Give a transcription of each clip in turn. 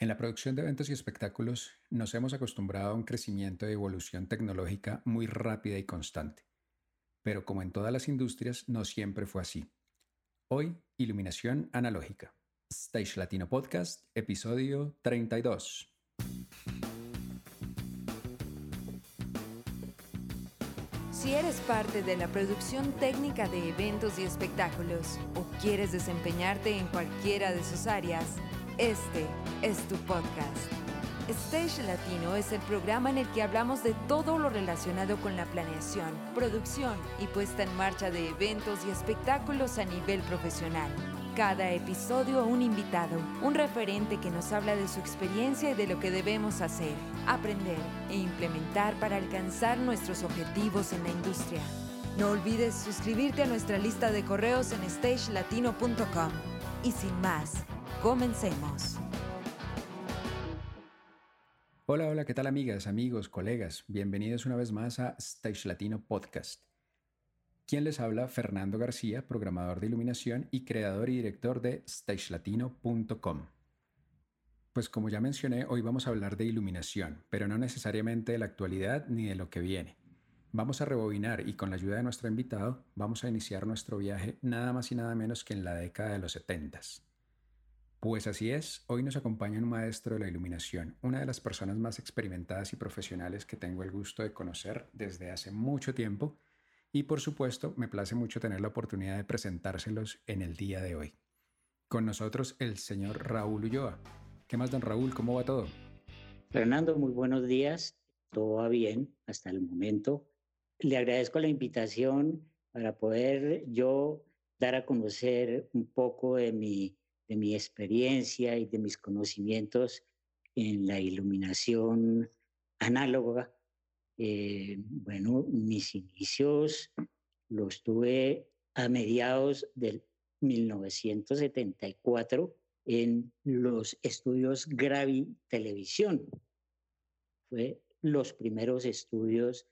En la producción de eventos y espectáculos nos hemos acostumbrado a un crecimiento y evolución tecnológica muy rápida y constante. Pero como en todas las industrias, no siempre fue así. Hoy, iluminación analógica. Stage Latino Podcast, episodio 32. Si eres parte de la producción técnica de eventos y espectáculos o quieres desempeñarte en cualquiera de sus áreas, este es tu podcast. Stage Latino es el programa en el que hablamos de todo lo relacionado con la planeación, producción y puesta en marcha de eventos y espectáculos a nivel profesional. Cada episodio un invitado, un referente que nos habla de su experiencia y de lo que debemos hacer, aprender e implementar para alcanzar nuestros objetivos en la industria. No olvides suscribirte a nuestra lista de correos en stagelatino.com. Y sin más, comencemos. Hola, hola, ¿qué tal amigas, amigos, colegas? Bienvenidos una vez más a Stage Latino Podcast. Quien les habla, Fernando García, programador de iluminación y creador y director de stagelatino.com. Pues como ya mencioné, hoy vamos a hablar de iluminación, pero no necesariamente de la actualidad ni de lo que viene. Vamos a rebobinar y con la ayuda de nuestro invitado vamos a iniciar nuestro viaje nada más y nada menos que en la década de los 70. Pues así es, hoy nos acompaña un maestro de la iluminación, una de las personas más experimentadas y profesionales que tengo el gusto de conocer desde hace mucho tiempo y por supuesto me place mucho tener la oportunidad de presentárselos en el día de hoy. Con nosotros el señor Raúl Ulloa. ¿Qué más, don Raúl? ¿Cómo va todo? Fernando, muy buenos días. Todo va bien hasta el momento. Le agradezco la invitación para poder yo dar a conocer un poco de mi de mi experiencia y de mis conocimientos en la iluminación análoga. Eh, bueno, mis inicios los tuve a mediados del 1974 en los estudios Gravi Televisión. Fue los primeros estudios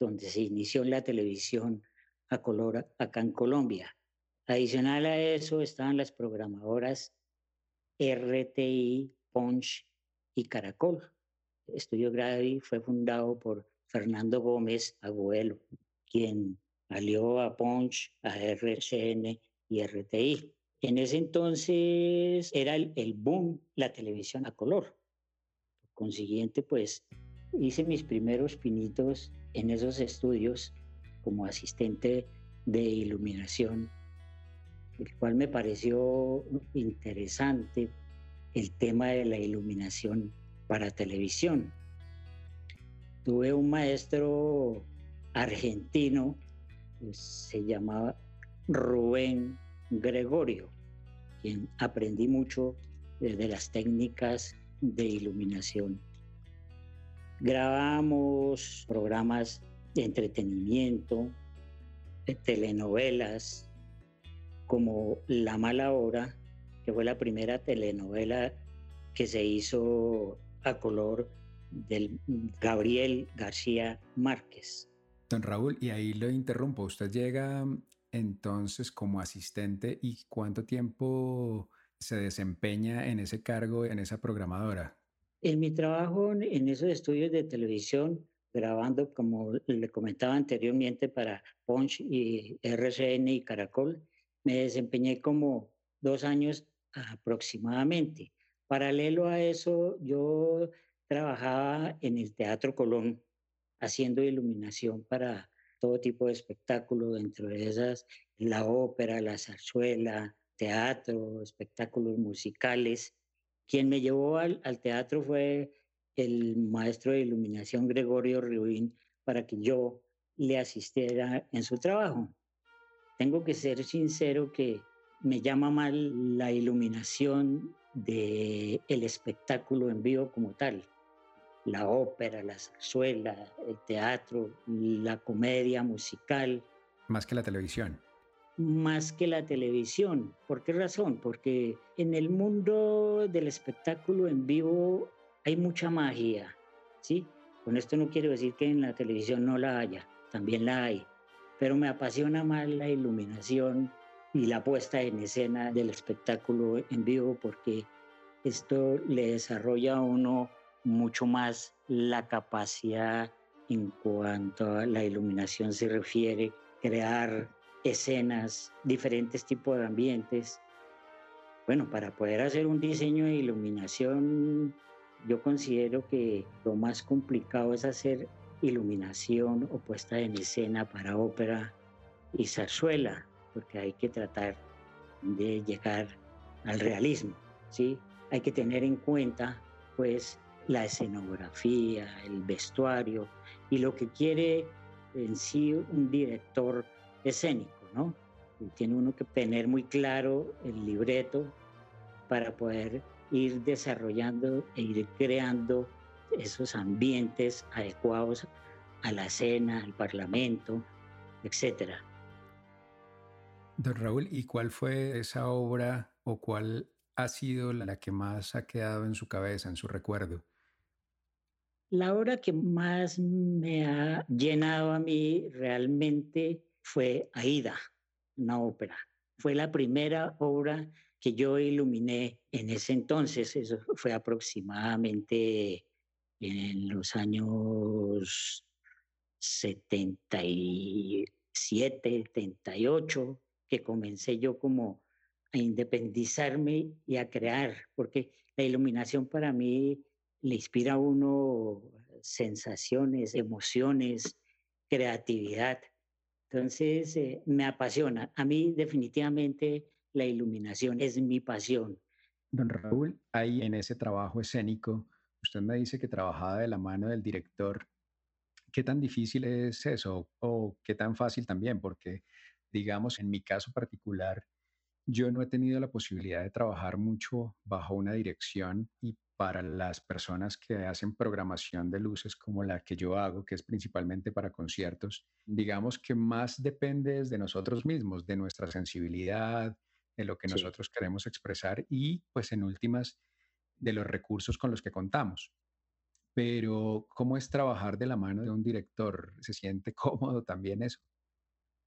donde se inició la televisión a color acá en Colombia. Adicional a eso estaban las programadoras RTI, Punch y Caracol. Estudio Gravi fue fundado por Fernando Gómez Abuelo, quien alió a Punch, a RCN y RTI. En ese entonces era el, el boom la televisión a color. Por consiguiente, pues hice mis primeros pinitos en esos estudios como asistente de iluminación el cual me pareció interesante el tema de la iluminación para televisión. Tuve un maestro argentino, se llamaba Rubén Gregorio, quien aprendí mucho de las técnicas de iluminación. Grabamos programas de entretenimiento, de telenovelas, como La mala hora, que fue la primera telenovela que se hizo a color del Gabriel García Márquez. Don Raúl, y ahí lo interrumpo, usted llega entonces como asistente y cuánto tiempo se desempeña en ese cargo, en esa programadora? En mi trabajo en esos estudios de televisión, grabando, como le comentaba anteriormente, para Punch y RCN y Caracol, me desempeñé como dos años aproximadamente. Paralelo a eso, yo trabajaba en el Teatro Colón haciendo iluminación para todo tipo de espectáculos, dentro de esas la ópera, la zarzuela, teatro, espectáculos musicales. Quien me llevó al, al teatro fue el maestro de iluminación Gregorio Rubín para que yo le asistiera en su trabajo. Tengo que ser sincero que me llama mal la iluminación del el espectáculo en vivo como tal. La ópera, la zarzuela, el teatro, la comedia musical. Más que la televisión. Más que la televisión. ¿Por qué razón? Porque en el mundo del espectáculo en vivo hay mucha magia, ¿sí? Con esto no quiero decir que en la televisión no la haya, también la hay pero me apasiona más la iluminación y la puesta en escena del espectáculo en vivo porque esto le desarrolla a uno mucho más la capacidad en cuanto a la iluminación se refiere, crear escenas, diferentes tipos de ambientes. Bueno, para poder hacer un diseño de iluminación, yo considero que lo más complicado es hacer iluminación o puesta en escena para ópera y zarzuela, porque hay que tratar de llegar al realismo, ¿sí? Hay que tener en cuenta, pues, la escenografía, el vestuario y lo que quiere en sí un director escénico, ¿no? tiene uno que tener muy claro el libreto para poder ir desarrollando e ir creando esos ambientes adecuados a la escena, al parlamento, etcétera. Don Raúl, ¿y cuál fue esa obra o cuál ha sido la que más ha quedado en su cabeza, en su recuerdo? La obra que más me ha llenado a mí realmente fue Aida, una ópera. Fue la primera obra que yo iluminé en ese entonces, eso fue aproximadamente en los años 77, 78, que comencé yo como a independizarme y a crear, porque la iluminación para mí le inspira a uno sensaciones, emociones, creatividad. Entonces, eh, me apasiona. A mí definitivamente la iluminación es mi pasión. Don Raúl, ahí en ese trabajo escénico, usted me dice que trabajaba de la mano del director. ¿Qué tan difícil es eso o qué tan fácil también? Porque, digamos, en mi caso particular, yo no he tenido la posibilidad de trabajar mucho bajo una dirección y para las personas que hacen programación de luces como la que yo hago, que es principalmente para conciertos, digamos que más depende de nosotros mismos, de nuestra sensibilidad, de lo que nosotros queremos expresar y pues en últimas de los recursos con los que contamos. Pero ¿cómo es trabajar de la mano de un director? ¿Se siente cómodo también eso?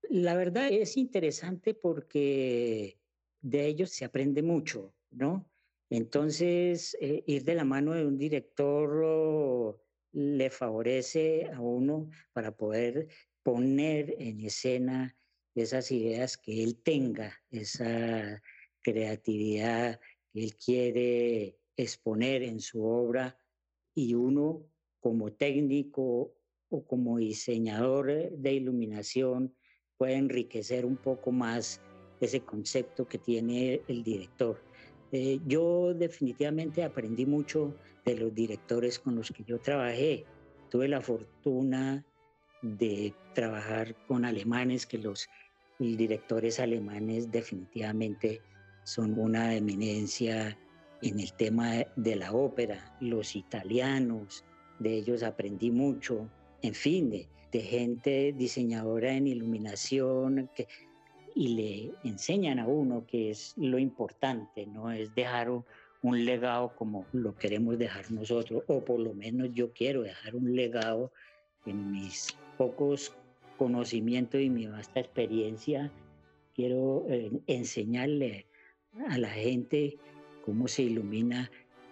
La verdad es interesante porque de ellos se aprende mucho, ¿no? Entonces, eh, ir de la mano de un director le favorece a uno para poder poner en escena esas ideas que él tenga, esa creatividad que él quiere exponer en su obra y uno como técnico o como diseñador de iluminación puede enriquecer un poco más ese concepto que tiene el director. Eh, yo definitivamente aprendí mucho de los directores con los que yo trabajé. Tuve la fortuna de trabajar con alemanes, que los directores alemanes definitivamente son una eminencia en el tema de la ópera, los italianos, de ellos aprendí mucho, en fin, de, de gente diseñadora en iluminación, que y le enseñan a uno que es lo importante, no es dejar un legado como lo queremos dejar nosotros, o por lo menos yo quiero dejar un legado en mis pocos conocimientos y mi vasta experiencia, quiero eh, enseñarle a la gente cómo se ilumina,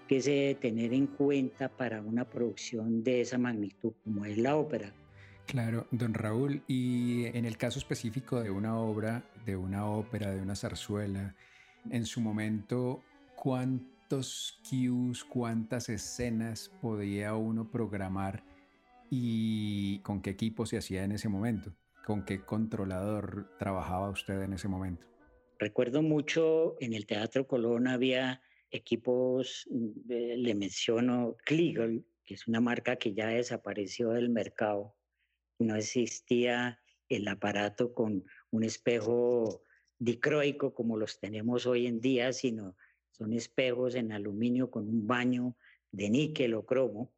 qué se debe tener en cuenta para una producción de esa magnitud como es la ópera. Claro, don Raúl, y en el caso específico de una obra, de una ópera, de una zarzuela, en su momento, ¿cuántos cues, cuántas escenas podía uno programar y con qué equipo se hacía en ese momento? ¿Con qué controlador trabajaba usted en ese momento? Recuerdo mucho en el Teatro Colón había equipos, eh, le menciono Kliegel, que es una marca que ya desapareció del mercado no existía el aparato con un espejo dicroico como los tenemos hoy en día, sino son espejos en aluminio con un baño de níquel o cromo.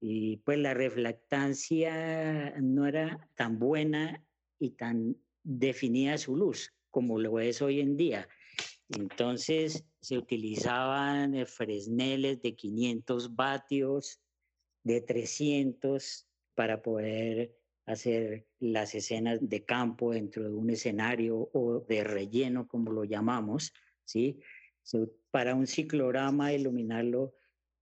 Y pues la reflectancia no era tan buena y tan definida su luz como lo es hoy en día. Entonces se utilizaban fresneles de 500 vatios, de 300, para poder hacer las escenas de campo dentro de un escenario o de relleno, como lo llamamos, ¿sí? para un ciclorama, iluminarlo,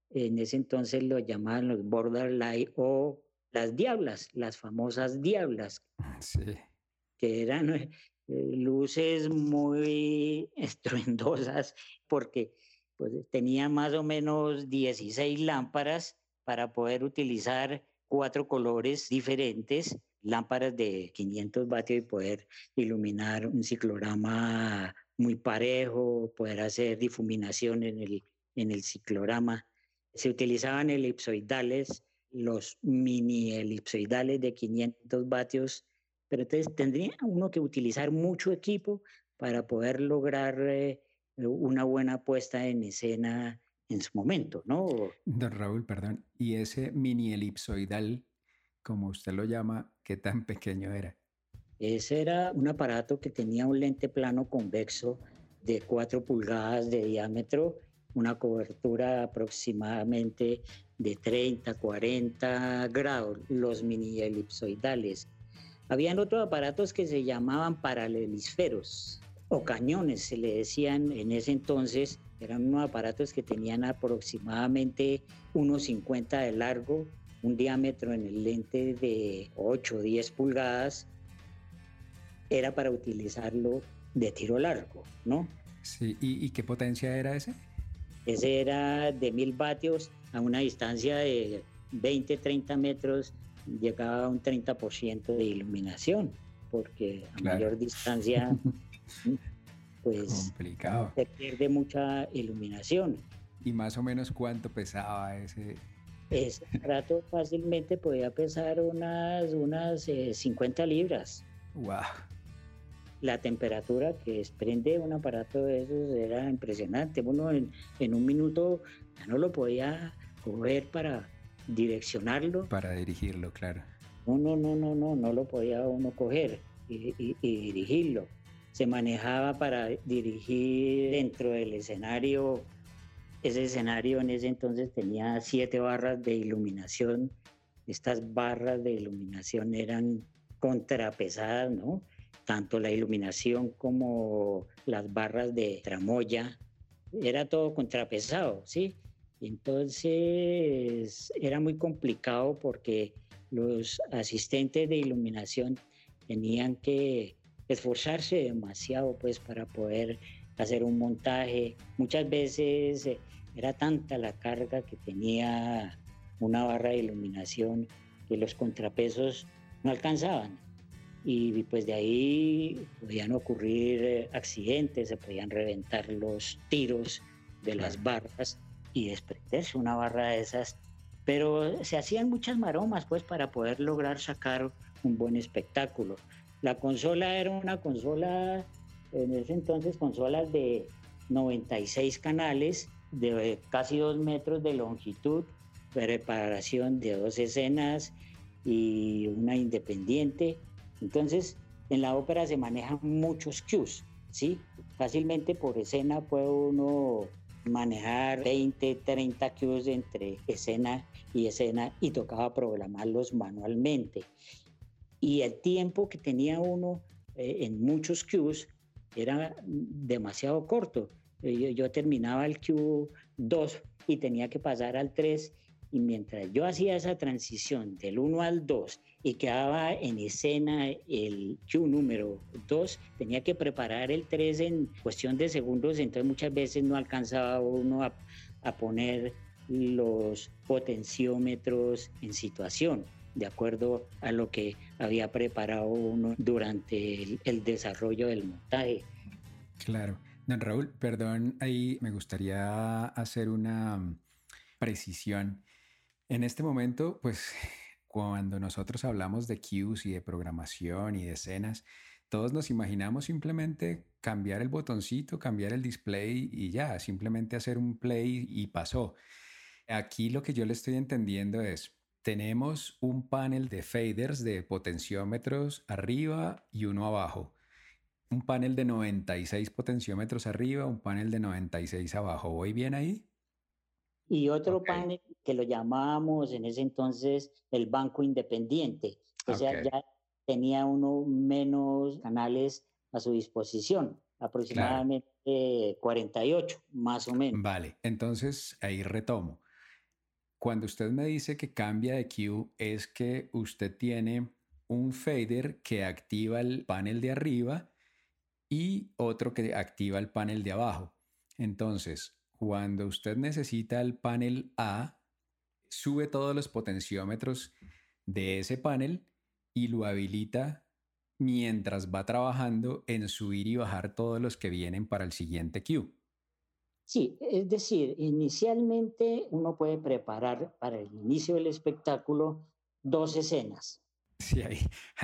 en ese entonces lo llamaban los borderlight o las diablas, las famosas diablas. Que eran eh, luces muy estruendosas porque pues, tenía más o menos 16 lámparas para poder utilizar cuatro colores diferentes, lámparas de 500 vatios y poder iluminar un ciclorama muy parejo, poder hacer difuminación en el, en el ciclorama. Se utilizaban elipsoidales, los mini elipsoidales de 500 vatios, pero entonces tendría uno que utilizar mucho equipo para poder lograr eh, una buena puesta en escena en su momento, ¿no? Don Raúl, perdón, ¿y ese mini elipsoidal, como usted lo llama, qué tan pequeño era? Ese era un aparato que tenía un lente plano convexo de 4 pulgadas de diámetro, una cobertura aproximadamente de 30, 40 grados, los mini elipsoidales. Habían otros aparatos que se llamaban paralelisferos o cañones, se le decían en ese entonces. Eran unos aparatos que tenían aproximadamente unos 50 de largo, un diámetro en el lente de 8 o 10 pulgadas era para utilizarlo de tiro largo, ¿no? Sí, ¿y, qué potencia era ese? Ese era de mil vatios a una distancia de 20, 30 metros, llegaba a un 30% de iluminación, porque a mayor distancia, pues Complicado. se pierde mucha iluminación. ¿Y más o menos cuánto pesaba ese? Ese aparato fácilmente podía pesar unas, unas 50 eh, libras. ¡Wow! la temperatura que desprende un aparato de esos era impresionante. Uno en, un minuto ya no lo podía coger para direccionarlo. Para dirigirlo, claro. No, no, no, no, no, no lo podía uno coger y, y dirigirlo. Se manejaba para dirigir dentro del escenario. Ese escenario en ese entonces tenía siete barras de iluminación. Estas barras de iluminación eran contrapesadas, ¿no? tanto la iluminación como las barras de tramoya, era todo contrapesado, ¿sí? Entonces era muy complicado porque los asistentes de iluminación tenían que esforzarse demasiado pues para poder hacer un montaje. Muchas veces eh, era tanta la carga que tenía una barra de iluminación que los contrapesos no alcanzaban. Y pues de ahí podían ocurrir eh, accidentes, se podían reventar los tiros de las barras y desprenderse una barra de esas, pero se hacían muchas maromas pues para poder lograr sacar un buen espectáculo. La consola era una consola, en ese entonces consolas de 96 canales, de casi dos metros de longitud, preparación de dos escenas y una independiente entonces, en la ópera se manejan muchos cues, ¿sí? Fácilmente por escena puede uno manejar 20, 30 cues entre escena y escena y tocaba programarlos manualmente. Y el tiempo que tenía uno eh, en muchos cues era demasiado corto. Eh, yo, yo terminaba el cue 2 y tenía que pasar al 3 y mientras yo hacía esa transición del 1 al 2 y quedaba en escena el Q número 2, tenía que preparar el 3 en cuestión de segundos, entonces muchas veces no alcanzaba uno a, poner los potenciómetros en situación de acuerdo a lo que había preparado uno durante el desarrollo del montaje. Claro. Don Raúl, perdón, ahí me gustaría hacer una precisión. En este momento, pues cuando nosotros hablamos de cues y de programación y de escenas, todos nos imaginamos simplemente cambiar el botoncito, cambiar el display y ya, simplemente hacer un play y pasó. Aquí lo que yo le estoy entendiendo es, tenemos un panel de faders de potenciómetros arriba y uno abajo. Un panel de 96 potenciómetros arriba, un panel de 96 abajo. ¿Voy bien ahí? Y otro panel que lo llamábamos en ese entonces el banco independiente. O sea, ya tenía uno menos canales a su disposición, aproximadamente 48, más o menos. Vale, entonces ahí retomo. Cuando usted me dice que cambia de cue, es que usted tiene un fader que activa el panel de arriba y otro que activa el panel de abajo. Entonces, cuando usted necesita el panel A, sube todos los potenciómetros de ese panel y lo habilita mientras va trabajando en subir y bajar todos los que vienen para el siguiente cue. Sí, es decir, inicialmente uno puede preparar para el inicio del espectáculo dos escenas. Sí, ahí,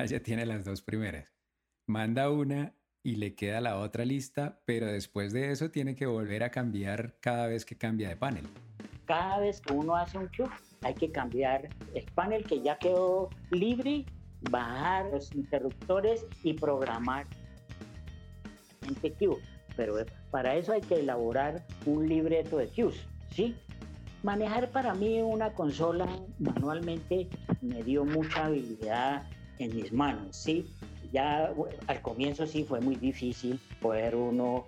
ya tiene las dos primeras. Manda una y le queda la otra lista, pero después de eso tiene que volver a cambiar cada vez que cambia de panel. Cada vez que uno hace un cue, hay que cambiar el panel que ya quedó libre bajar los interruptores y programar cue. Pero para eso hay que elaborar un libreto de cues, ¿sí? Manejar para mí una consola manualmente me dio mucha habilidad en mis manos, ¿sí? Ya al comienzo sí fue muy difícil poder uno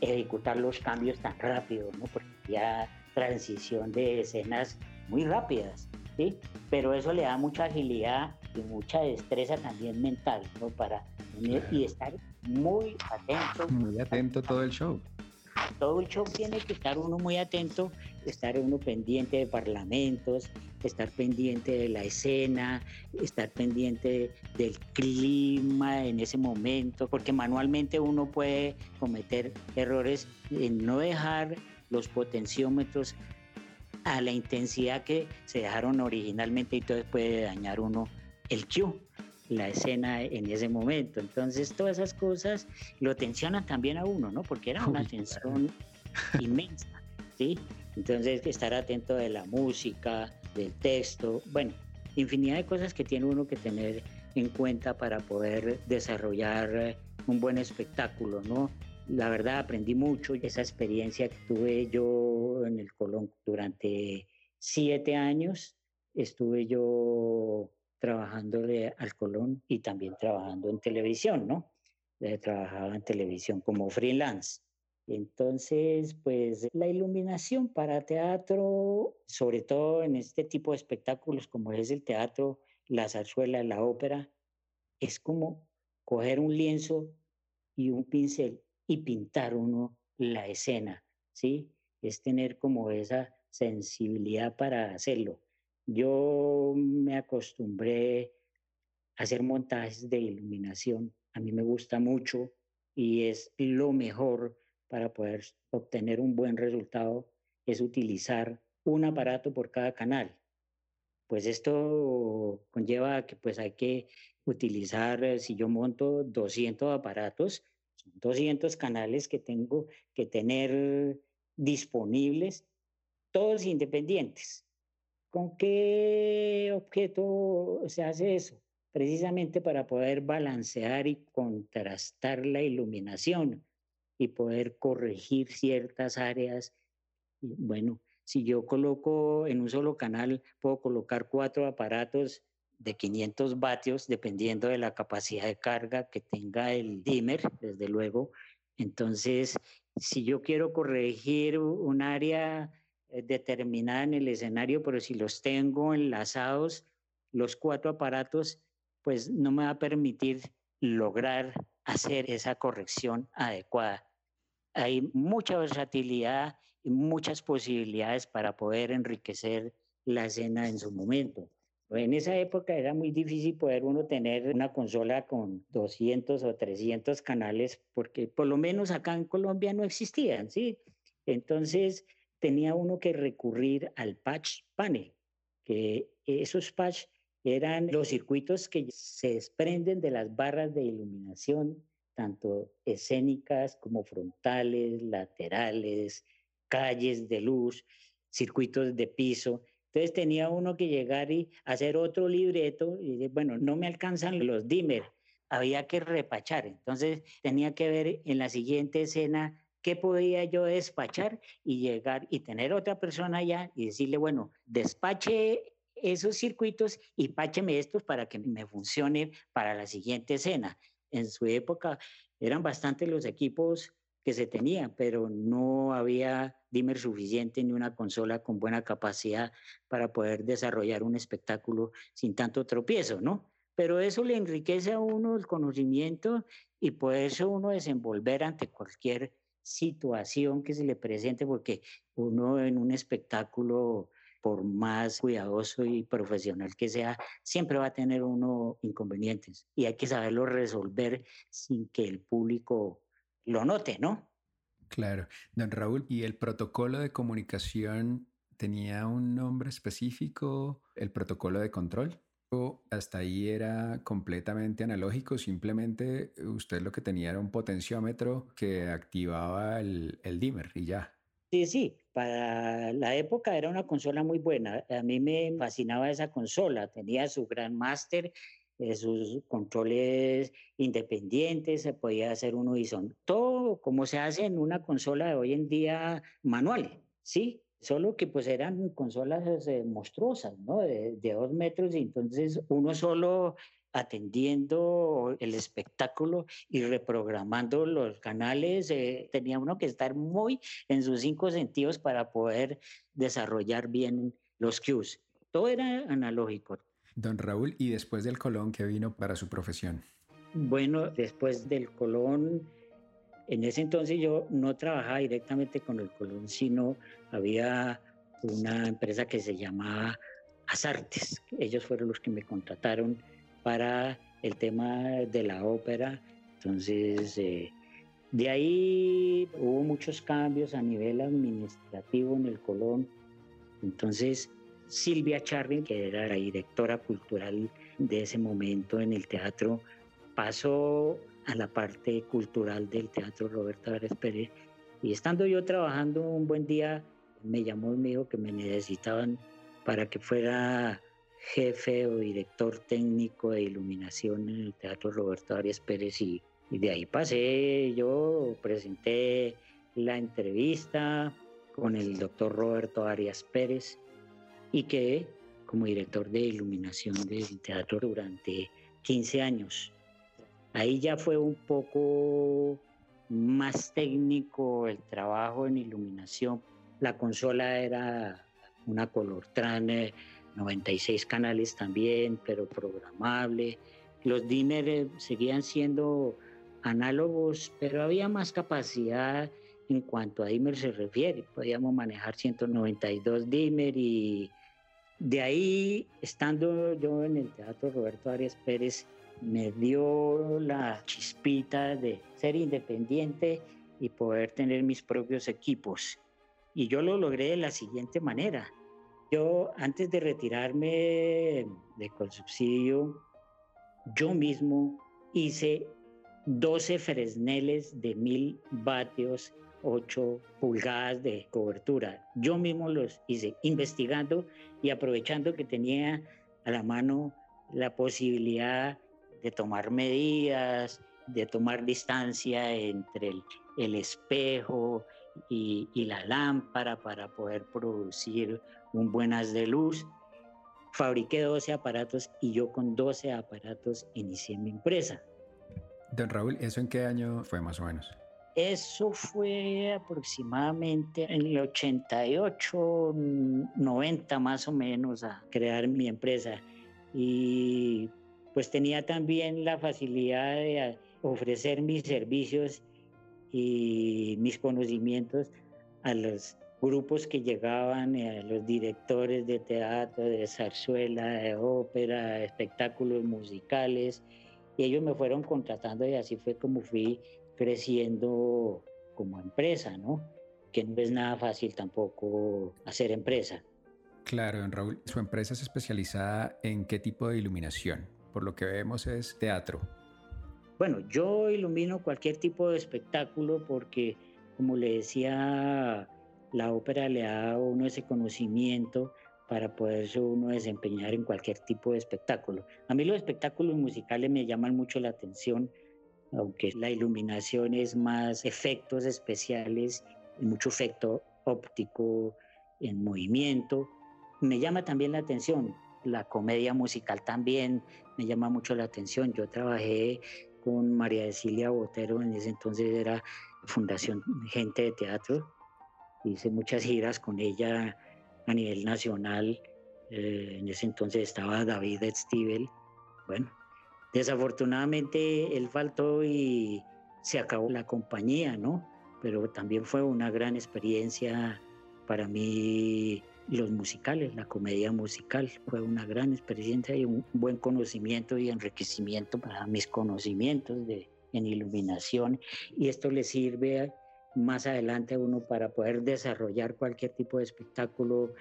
ejecutar los cambios tan rápido, ¿no? Porque ya transición de escenas muy rápidas, ¿sí? Pero eso le da mucha agilidad y mucha destreza también mental, ¿no? Para y estar muy atento. Muy atento todo el show. Todo el show tiene que estar uno muy atento, estar uno pendiente de parlamentos, estar pendiente de la escena, estar pendiente del clima en ese momento, porque manualmente uno puede cometer errores en no dejar los potenciómetros a la intensidad que se dejaron originalmente y todo puede dañar uno el cue, la escena en ese momento. Entonces, todas esas cosas lo tensionan también a uno, ¿no? Porque era una tensión inmensa, ¿sí? Entonces, estar atento de la música, del texto, bueno, infinidad de cosas que tiene uno que tener en cuenta para poder desarrollar un buen espectáculo, ¿no? La verdad aprendí mucho esa experiencia que tuve yo en el Colón durante siete años. Estuve yo trabajándole al Colón y también trabajando en televisión, ¿no? Eh, trabajaba en televisión como freelance. Entonces, pues la iluminación para teatro, sobre todo en este tipo de espectáculos como es el teatro, la zarzuela, la ópera, es como coger un lienzo y un pincel y pintar uno la escena, ¿sí? Es tener como esa sensibilidad para hacerlo. Yo me acostumbré a hacer montajes de iluminación. A mí me gusta mucho y es lo mejor para poder obtener un buen resultado es utilizar un aparato por cada canal. Pues esto conlleva que pues hay que utilizar, eh, si yo monto 200 aparatos, 200 canales que tengo que tener disponibles, todos independientes. ¿Con qué objeto se hace eso? Precisamente para poder balancear y contrastar la iluminación y poder corregir ciertas áreas. Bueno, si yo coloco en un solo canal, puedo colocar cuatro aparatos de 500 vatios, dependiendo de la capacidad de carga que tenga el dimmer, desde luego. Entonces, si yo quiero corregir un área determinada en el escenario, pero si los tengo enlazados, los cuatro aparatos, pues no me va a permitir lograr hacer esa corrección adecuada. Hay mucha versatilidad y muchas posibilidades para poder enriquecer la escena en su momento. En esa época era muy difícil poder uno tener una consola con 200 o 300 canales, porque por lo menos acá en Colombia no existían, ¿sí? Entonces, tenía uno que recurrir al patch panel, que esos patch eran los circuitos que se desprenden de las barras de iluminación, tanto escénicas como frontales, laterales, calles de luz, circuitos de piso. Entonces tenía uno que llegar y hacer otro libreto y bueno, no me alcanzan los dimmer, había que repachar. Entonces tenía que ver en la siguiente escena ¿qué podía yo despachar y llegar y tener otra persona allá y decirle, bueno, despache esos circuitos y pácheme estos para que me funcione para la siguiente escena? En su época eran bastante los equipos que se tenía, pero no había dimmer suficiente ni una consola con buena capacidad para poder desarrollar un espectáculo sin tanto tropiezo, ¿no? Pero eso le enriquece a uno el conocimiento y puede eso uno desenvolver ante cualquier situación que se le presente, porque uno en un espectáculo, por más cuidadoso y profesional que sea, siempre va a tener uno inconvenientes y hay que saberlo resolver sin que el público lo note, ¿no? Claro. Don Raúl, ¿y el protocolo de comunicación tenía un nombre específico, el protocolo de control? ¿O hasta ahí era completamente analógico? Simplemente usted lo que tenía era un potenciómetro que activaba el, el dimmer y ya. Sí, sí, para la época era una consola muy buena. A mí me fascinaba esa consola. Tenía su gran máster sus controles independientes, se podía hacer uno y son todo como se hace en una consola de hoy en día manual, ¿sí? Solo que pues eran consolas eh, monstruosas, ¿no? De, dos metros y entonces uno solo atendiendo el espectáculo y reprogramando los canales, eh, tenía uno que estar muy en sus cinco sentidos para poder desarrollar bien los cues. Todo era analógico, Don Raúl, ¿y después del Colón qué vino para su profesión? Bueno, después del Colón, en ese entonces yo no trabajaba directamente con el Colón, sino había una empresa que se llamaba Azartes. Ellos fueron los que me contrataron para el tema de la ópera. Entonces, eh, de ahí hubo muchos cambios a nivel administrativo en el Colón. Entonces, Silvia Charvin, que era la directora cultural de ese momento en el teatro, pasó a la parte cultural del teatro Roberto Álvarez Pérez. Y estando yo trabajando un buen día, me llamó y me dijo que me necesitaban para que fuera jefe o director técnico de iluminación en el Teatro Roberto Arias Pérez y, y, de ahí pasé, yo presenté la entrevista con el doctor Roberto Arias Pérez y quedé como director de iluminación del teatro durante 15 años. Ahí ya fue un poco más técnico el trabajo en iluminación. La consola era una Colortran 96 canales también, pero programable. Los dimmer seguían siendo análogos, pero había más capacidad en cuanto a dimmer se refiere. Podíamos manejar 192 dimmer y de ahí, estando yo en el Teatro Roberto Arias Pérez, me dio la chispita de ser independiente y poder tener mis propios equipos. Y yo lo logré de la siguiente manera. Yo, antes de retirarme de subsidio, yo mismo hice 12 fresneles de mil vatios 8 pulgadas de cobertura. Yo mismo los hice investigando y aprovechando que tenía a la mano la posibilidad de tomar medidas, de tomar distancia entre el, espejo y, y, la lámpara para poder producir un buen haz de luz. Fabriqué 12 aparatos y yo con 12 aparatos inicié mi empresa. Don Raúl, ¿eso en qué año fue más o menos? Eso fue aproximadamente en el 88, 90 más o menos a crear mi empresa. Y pues tenía también la facilidad de ofrecer mis servicios y mis conocimientos a los grupos que llegaban, a los directores de teatro, de zarzuela, de ópera, espectáculos musicales. Y ellos me fueron contratando y así fue como fui creciendo como empresa, ¿no? Que no es nada fácil tampoco hacer empresa. Claro, don Raúl, su empresa es especializada en qué tipo de iluminación. Por lo que vemos es teatro. Bueno, yo ilumino cualquier tipo de espectáculo porque, como le decía, la ópera le da a uno ese conocimiento para poderse uno desempeñar en cualquier tipo de espectáculo. A mí los espectáculos musicales me llaman mucho la atención aunque la iluminación es más efectos especiales, mucho efecto óptico en movimiento. Me llama también la atención la comedia musical también me llama mucho la atención. Yo trabajé con María Cecilia Botero, en ese entonces era Fundación Gente de Teatro. Hice muchas giras con ella a nivel nacional. Eh, en ese entonces estaba David Stivel. Bueno, desafortunadamente él faltó y se acabó la compañía, ¿no? Pero también fue una gran experiencia para mí los musicales, la comedia musical. Fue una gran experiencia y un buen conocimiento y enriquecimiento para mis conocimientos de, en iluminación. Y esto le sirve más adelante a uno para poder desarrollar cualquier tipo de espectáculo.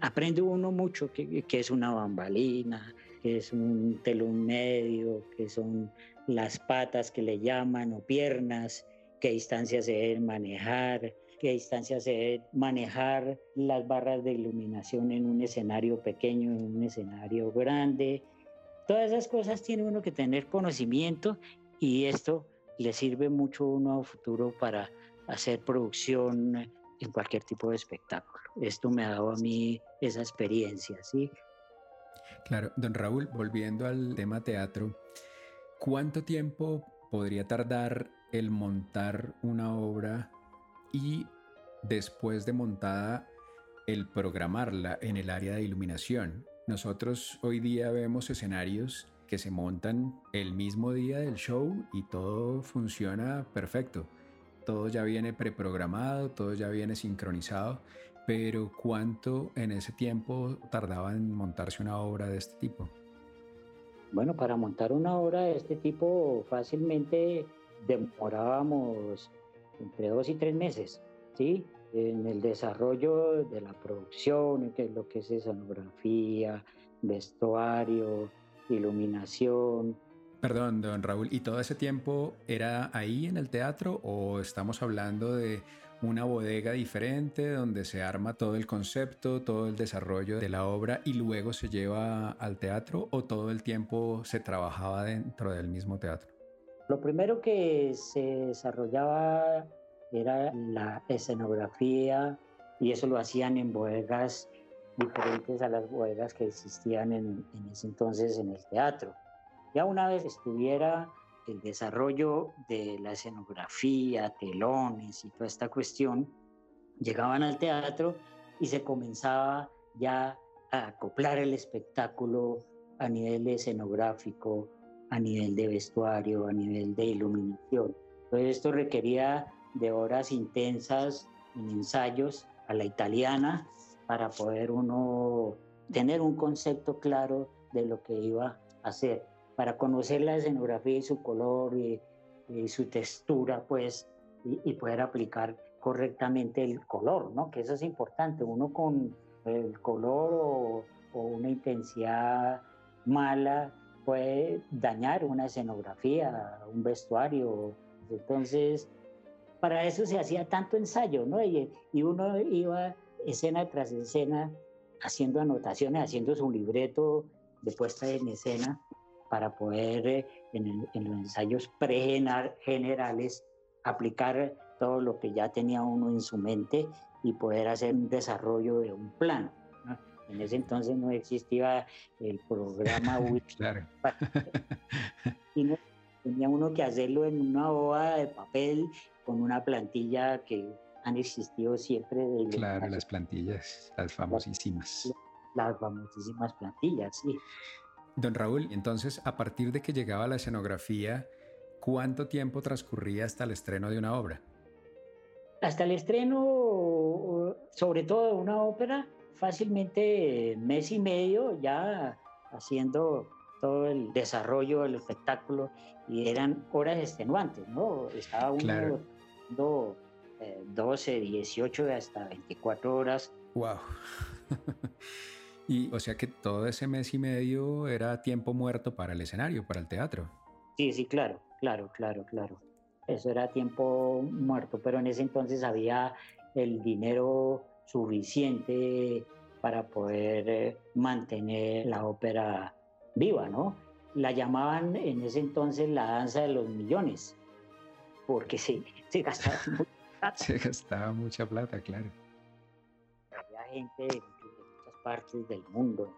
Aprende uno mucho que, que es una bambalina, que es un telón medio, que son las patas que le llaman o piernas, qué distancias se deben manejar, qué distancia se manejar las barras de iluminación en un escenario pequeño, en un escenario grande. Todas esas cosas tiene uno que tener conocimiento y esto le sirve mucho uno a futuro para hacer producción en cualquier tipo de espectáculo. Esto me ha dado a mí esa experiencia, ¿sí? Claro, don Raúl, volviendo al tema teatro, ¿cuánto tiempo podría tardar el montar una obra y después de montada el programarla en el área de iluminación. Nosotros hoy día vemos escenarios que se montan el mismo día del show y todo funciona perfecto. Todo ya viene preprogramado, todo ya viene sincronizado, pero ¿cuánto en ese tiempo tardaba en montarse una obra de este tipo? Bueno, para montar una obra de este tipo fácilmente demorábamos entre dos y tres meses, ¿sí? En el desarrollo de la producción, que es lo que es escenografía, vestuario, iluminación. Perdón, don Raúl, ¿y todo ese tiempo era ahí en el teatro o estamos hablando de una bodega diferente donde se arma todo el concepto, todo el desarrollo de la obra y luego se lleva al teatro o todo el tiempo se trabajaba dentro del mismo teatro? Lo primero que se desarrollaba era la escenografía y eso lo hacían en bodegas diferentes a las bodegas que existían en, ese entonces en el teatro. Ya una vez estuviera el desarrollo de la escenografía, telones y toda esta cuestión, llegaban al teatro y se comenzaba ya a acoplar el espectáculo a nivel escenográfico, a nivel de vestuario, a nivel de iluminación. Entonces esto requería de horas intensas en ensayos a la italiana para poder uno tener un concepto claro de lo que iba a hacer, para conocer la escenografía y su color y, su textura, pues, y, poder aplicar correctamente el color, ¿no? Que eso es importante. Uno con el color o, o una intensidad mala puede dañar una escenografía, un vestuario. Entonces, para eso se hacía tanto ensayo, ¿no? Y, uno iba escena tras escena haciendo anotaciones, haciendo su libreto de puesta en escena para poder eh, en, los ensayos pregenerales aplicar todo lo que ya tenía uno en su mente y poder hacer un desarrollo de un plan. En ese entonces no existía el programa claro. y tenía uno que hacerlo en una hoja de papel con una plantilla que han existido siempre. De claro, las plantillas, las famosísimas. Las, famosísimas plantillas, sí. Don Raúl, entonces, a partir de que llegaba la escenografía, ¿cuánto tiempo transcurría hasta el estreno de una obra? Hasta el estreno, sobre todo de una ópera, fácilmente mes y medio ya haciendo todo el desarrollo del espectáculo y eran horas extenuantes, ¿no? Estaba uno claro. 12, 18 hasta 24 horas. ¡Wow! y o sea que todo ese mes y medio era tiempo muerto para el escenario, para el teatro. Sí, sí, claro, claro, claro, claro. Eso era tiempo muerto, pero en ese entonces había el dinero suficiente para poder eh, mantener la ópera viva, ¿no? La llamaban en ese entonces la danza de los millones, porque se, se gastaba mucha plata. Se gastaba mucha plata, claro. Había gente de, muchas partes del mundo,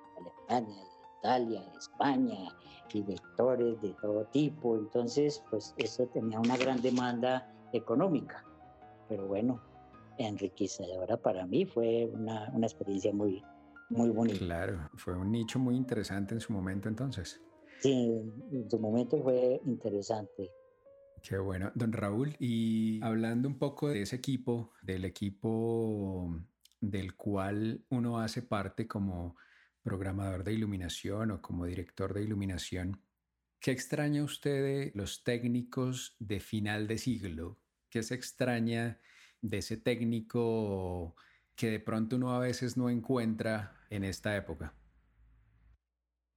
Alemania, Italia, de España, directores de todo tipo. Entonces, pues eso tenía una gran demanda económica. Pero bueno, enriquecedora para mí, fue una, una experiencia muy, muy bonita. Claro, fue un nicho muy interesante en su momento entonces. Sí, en su momento fue interesante. Qué bueno, don Raúl. Y hablando un poco de ese equipo, del equipo del cual uno hace parte como programador de iluminación o como director de iluminación, ¿qué extraña usted de los técnicos de final de siglo? ¿Qué se extraña de ese técnico que de pronto uno a veces no encuentra en esta época?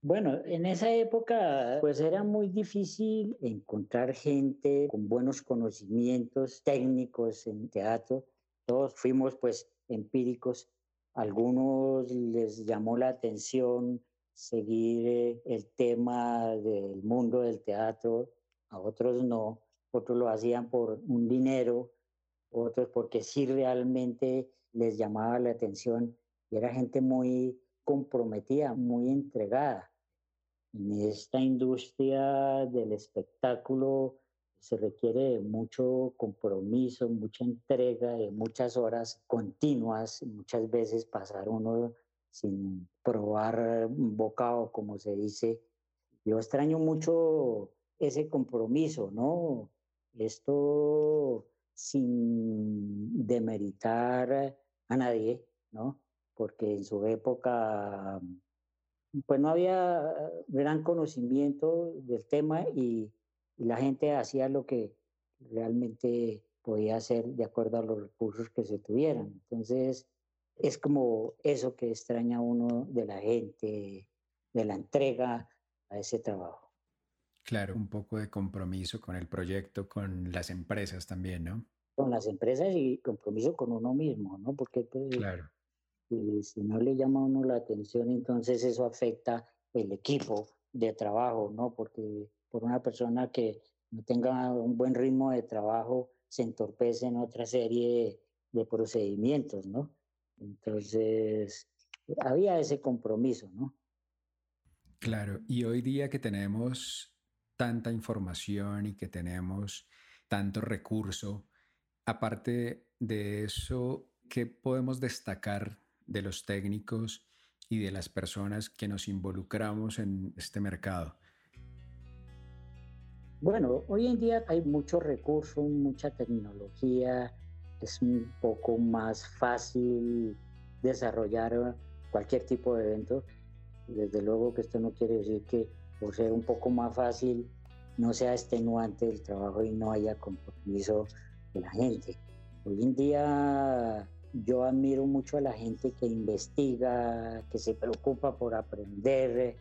Bueno, en esa época pues era muy difícil encontrar gente con buenos conocimientos técnicos en teatro. Todos fuimos pues empíricos. Algunos les llamó la atención seguir eh, el tema del mundo del teatro, a otros no. Otros lo hacían por un dinero, otros porque sí realmente les llamaba la atención y era gente muy comprometida, muy entregada. En esta industria del espectáculo se requiere mucho compromiso, mucha entrega, de muchas horas continuas, muchas veces pasar uno sin probar bocado, como se dice. Yo extraño mucho ese compromiso, ¿no? Esto sin demeritar a nadie, ¿no? Porque en su época pues no había gran conocimiento del tema y, la gente hacía lo que realmente podía hacer de acuerdo a los recursos que se tuvieran. Entonces, es como eso que extraña uno de la gente, de la entrega a ese trabajo. Claro, un poco de compromiso con el proyecto, con las empresas también, ¿no? Con las empresas y compromiso con uno mismo, ¿no? Porque pues, claro si no le llama a uno la atención, entonces eso afecta el equipo de trabajo, ¿no? Porque por una persona que no tenga un buen ritmo de trabajo, se entorpece en otra serie de procedimientos, ¿no? Entonces, había ese compromiso, ¿no? Claro, y hoy día que tenemos tanta información y que tenemos tanto recurso, aparte de eso, ¿qué podemos destacar de los técnicos y de las personas que nos involucramos en este mercado? Bueno, hoy en día hay muchos recursos, mucha tecnología, es un poco más fácil desarrollar cualquier tipo de evento. Desde luego que esto no quiere decir que ser un poco más fácil no sea extenuante el trabajo y no haya compromiso de la gente. Hoy en día yo admiro mucho a la gente que investiga, que se preocupa por aprender,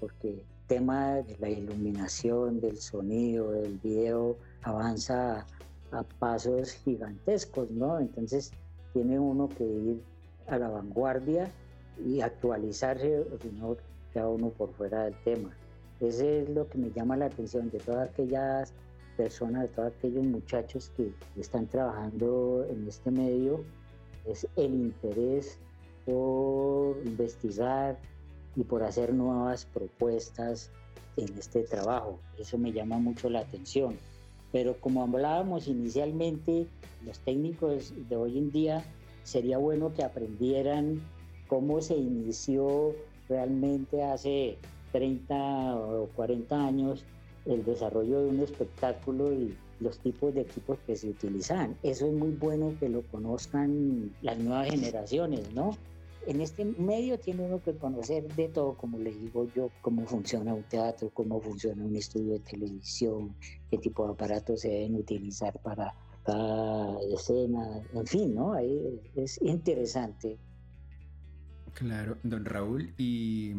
porque el tema de la iluminación, del sonido, del video avanza a pasos gigantescos, ¿no? Entonces tiene uno que ir a la vanguardia y actualizarse, si no queda uno por fuera del tema. Ese es lo que me llama la atención de todas aquellas personas, de todos aquellos muchachos que están trabajando en este medio es el interés por investigar y por hacer nuevas propuestas en este trabajo. Eso me llama mucho la atención. Pero como hablábamos inicialmente, los técnicos de hoy en día sería bueno que aprendieran cómo se inició realmente hace 30 o 40 años el desarrollo de un espectáculo y los tipos de equipos que se utilizan. Eso es muy bueno que lo conozcan las nuevas generaciones, ¿no? En este medio tiene uno que conocer de todo, como le digo yo, cómo funciona un teatro, cómo funciona un estudio de televisión, qué tipo de aparatos se deben utilizar para cada escena, en fin, ¿no? Ahí es interesante. Claro, don Raúl, y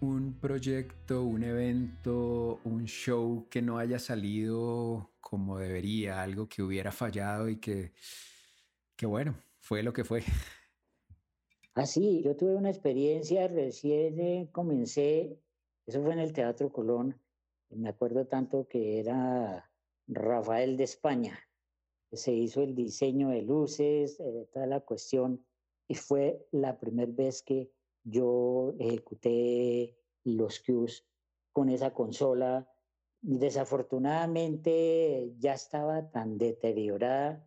un proyecto, un evento, un show que no haya salido como debería, algo que hubiera fallado y que, que bueno, fue lo que fue. Ah, sí, yo tuve una experiencia, recién eh, comencé, eso fue en el Teatro Colón, me acuerdo tanto que era Rafael de España, se hizo el diseño de luces, eh, toda la cuestión, y fue la primera vez que yo ejecuté los Qs con esa consola. Desafortunadamente ya estaba tan deteriorada.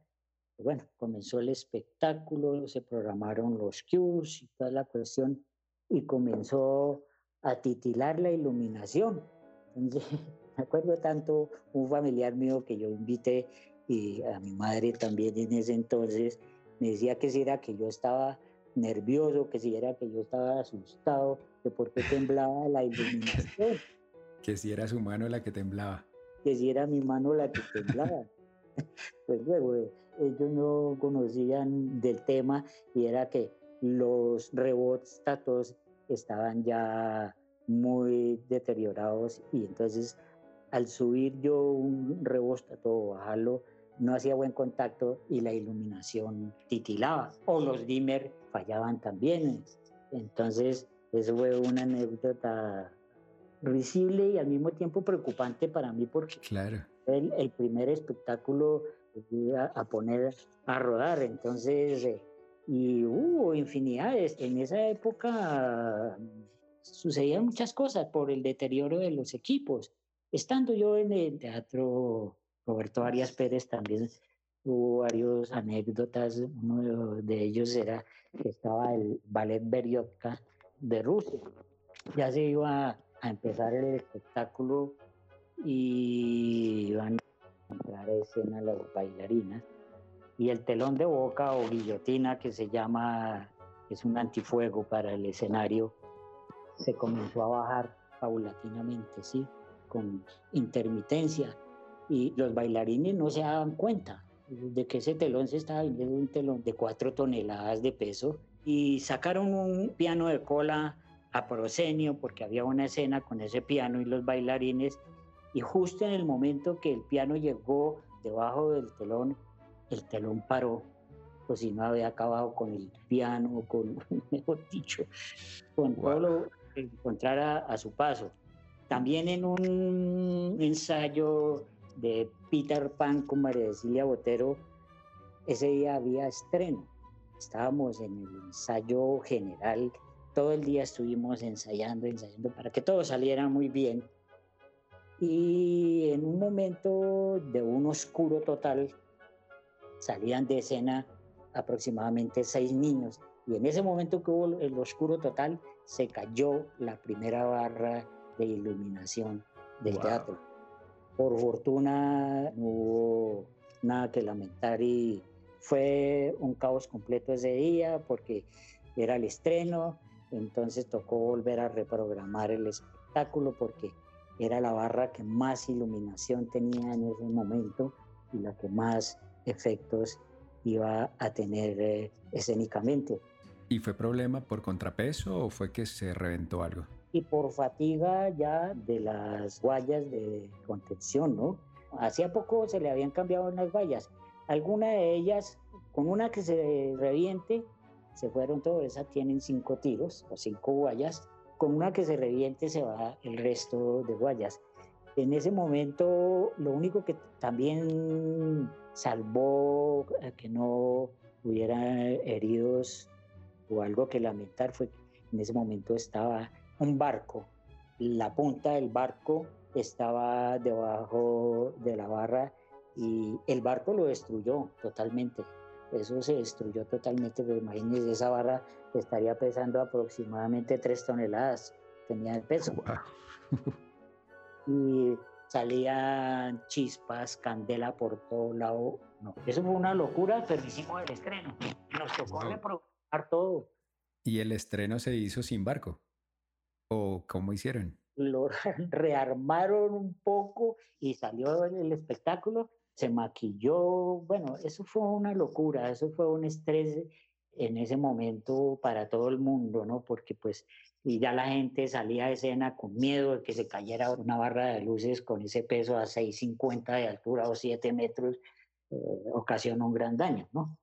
Bueno, comenzó el espectáculo, se programaron los Qs y toda la cuestión y comenzó a titilar la iluminación. me acuerdo tanto un familiar mío que yo invité y a mi madre también en ese entonces me decía que si era que yo estaba nervioso, que si era que yo estaba asustado, que por qué temblaba la iluminación. Que si era su mano la que temblaba. Que si era mi mano la que temblaba. pues luego eh, ellos no conocían del tema y era que los rebostatos estaban ya muy deteriorados y entonces al subir yo un rebostato o bajarlo no hacía buen contacto y la iluminación titilaba o los dimmer fallaban también. Entonces, eso fue una anécdota risible y al mismo tiempo preocupante para mí porque claro. el, el primer espectáculo iba a poner a rodar. Entonces, eh, y hubo infinidades. En esa época sucedían muchas cosas por el deterioro de los equipos. Estando yo en el teatro Roberto Arias Pérez también hubo varias anécdotas. Uno de ellos era que estaba el ballet Beriotka de Rusia. Ya se iba a empezar el espectáculo y iban a entrar a escena las bailarinas. Y el telón de boca o guillotina, que se llama, es un antifuego para el escenario, se comenzó a bajar paulatinamente, ¿sí? Con intermitencia y los bailarines no se daban cuenta de que ese telón se estaba vendiendo un telón de cuatro toneladas de peso y sacaron un piano de cola a Prosenio porque había una escena con ese piano y los bailarines y justo en el momento que el piano llegó debajo del telón, el telón paró, pues si no había acabado con el piano, con, mejor dicho, con todo lo que encontrara a su paso. También en un ensayo de Peter Pan con María Cecilia Botero, ese día había estreno. Estábamos en el ensayo general, todo el día estuvimos ensayando, ensayando para que todo saliera muy bien. Y en un momento de un oscuro total, salían de escena aproximadamente seis niños. Y en ese momento que hubo el oscuro total, se cayó la primera barra de iluminación del teatro por fortuna no hubo nada que lamentar y fue un caos completo ese día porque era el estreno, entonces tocó volver a reprogramar el espectáculo porque era la barra que más iluminación tenía en ese momento y la que más efectos iba a tener eh, escénicamente. ¿Y fue problema por contrapeso o fue que se reventó algo? Y por fatiga ya de las vallas de contención, ¿no? Hacía poco se le habían cambiado unas vallas. Alguna de ellas, con una que se reviente, se fueron todas, esas tienen cinco tiros o cinco vallas. Con una que se reviente se va el resto de vallas. En ese momento, lo único que también salvó que no hubiera heridos o algo que lamentar fue que en ese momento estaba un barco. La punta del barco estaba debajo de la barra y el barco lo destruyó totalmente. Eso se destruyó totalmente, pero imagínense, esa barra estaría pesando aproximadamente tres toneladas, tenía el peso. y salían chispas, candela por todo lado. No, eso fue una locura, pero hicimos el estreno. Nos tocó reprogramar todo. ¿Y el estreno se hizo sin barco? ¿O cómo hicieron? Lo rearmaron un poco y salió el espectáculo, se maquilló, bueno, eso fue una locura, eso fue un estrés en ese momento para todo el mundo, ¿no? Porque pues y ya la gente salía de escena con miedo de que se cayera una barra de luces con ese peso a 6,50 de altura o 7 metros, eh, un gran daño, ¿no?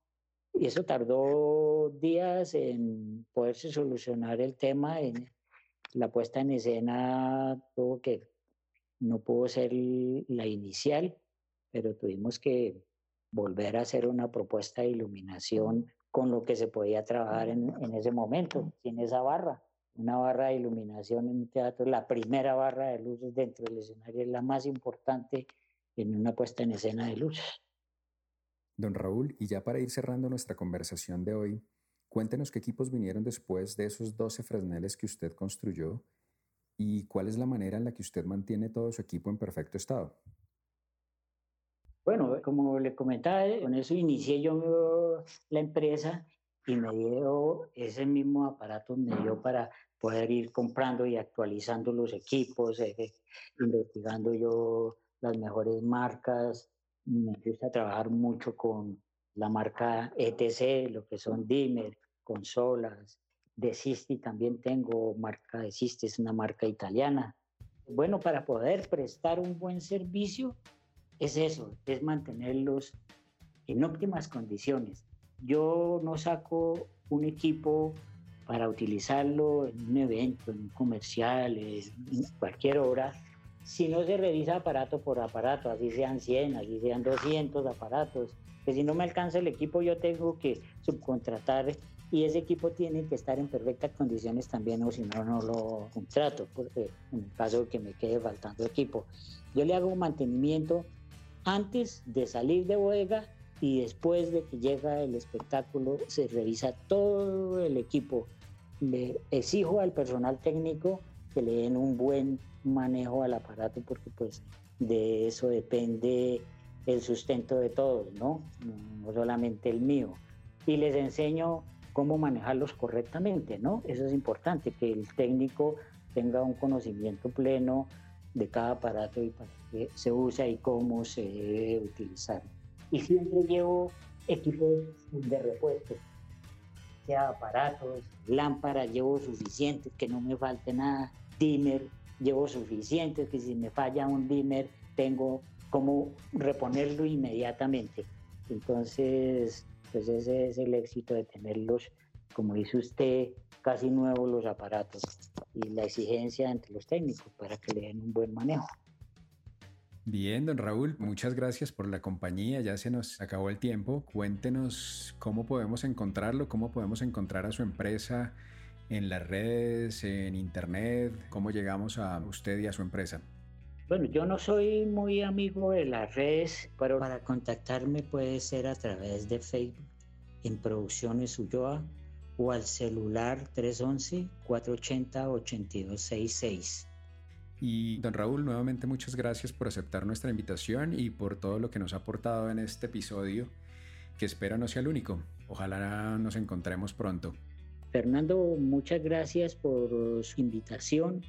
Y eso tardó días en poderse solucionar el tema, en, la puesta en escena tuvo que, no pudo ser la inicial, pero tuvimos que volver a hacer una propuesta de iluminación con lo que se podía trabajar en, ese momento, sin esa barra. Una barra de iluminación en un teatro, la primera barra de luces dentro del escenario es la más importante en una puesta en escena de luces. Don Raúl, y ya para ir cerrando nuestra conversación de hoy, cuéntenos qué equipos vinieron después de esos 12 Fresneles que usted construyó y cuál es la manera en la que usted mantiene todo su equipo en perfecto estado. Bueno, como le comentaba, con eso inicié yo la empresa y me dio ese mismo aparato, me dio para poder ir comprando y actualizando los equipos, eh, investigando yo las mejores marcas, me gusta trabajar mucho con la marca ETC, lo que son dimmer, consolas. De Sisti también tengo marca de Sisti, es una marca italiana. Bueno, para poder prestar un buen servicio es eso, es mantenerlos en óptimas condiciones. Yo no saco un equipo para utilizarlo en un evento, en un comercial, en cualquier hora, si no se revisa aparato por aparato, así sean 100, así sean 200 aparatos, que si no me alcanza el equipo yo tengo que subcontratar y ese equipo tiene que estar en perfectas condiciones también o si no, no lo contrato, porque en el caso de que me quede faltando equipo. Yo le hago mantenimiento antes de salir de bodega y después de que llega el espectáculo se revisa todo el equipo. Le exijo al personal técnico que le den un buen manejo al aparato porque pues de eso depende el sustento de todos, ¿no? No solamente el mío. Y les enseño cómo manejarlos correctamente, ¿no? Eso es importante, que el técnico tenga un conocimiento pleno de cada aparato y para qué se usa y cómo se debe utilizar. Y siempre llevo equipos de repuesto, sea aparatos, lámparas, llevo suficientes, que no me falte nada, dimmer, llevo suficientes, que si me falla un dimmer tengo como reponerlo inmediatamente. Entonces, pues ese es el éxito de tenerlos, como dice usted, casi nuevos los aparatos y la exigencia entre los técnicos para que le den un buen manejo. Bien, don Raúl, muchas gracias por la compañía. Ya se nos acabó el tiempo. Cuéntenos cómo podemos encontrarlo, cómo podemos encontrar a su empresa en las redes, en internet, cómo llegamos a usted y a su empresa. Bueno, yo no soy muy amigo de las redes, pero para contactarme puede ser a través de Facebook en Producciones Ulloa o al celular 311-480-8266. Y don Raúl, nuevamente muchas gracias por aceptar nuestra invitación y por todo lo que nos ha aportado en este episodio, que espero no sea el único. Ojalá nos encontremos pronto. Fernando, muchas gracias por su invitación,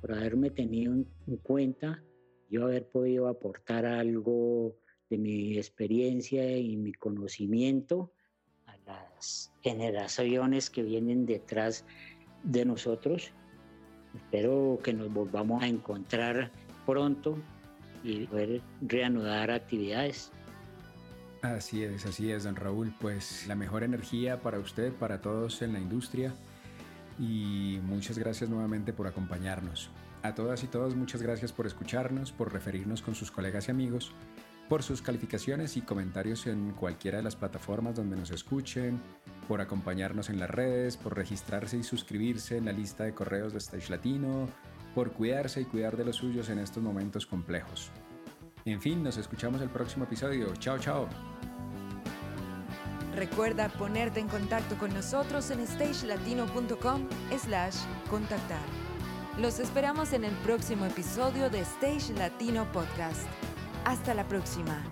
por haberme tenido en cuenta, yo haber podido aportar algo de mi experiencia y mi conocimiento las generaciones que vienen detrás de nosotros. Espero que nos volvamos a encontrar pronto y reanudar actividades. Así es, así es, don Raúl. Pues la mejor energía para usted, para todos en la industria. Y muchas gracias nuevamente por acompañarnos. A todas y todos, muchas gracias por escucharnos, por referirnos con sus colegas y amigos por sus calificaciones y comentarios en cualquiera de las plataformas donde nos escuchen, por acompañarnos en las redes, por registrarse y suscribirse en la lista de correos de Stage Latino, por cuidarse y cuidar de los suyos en estos momentos complejos. En fin, nos escuchamos el próximo episodio. Chao, chao. Recuerda ponerte en contacto con nosotros en stagelatino.com slash contactar. Los esperamos en el próximo episodio de Stage Latino Podcast. Hasta la próxima.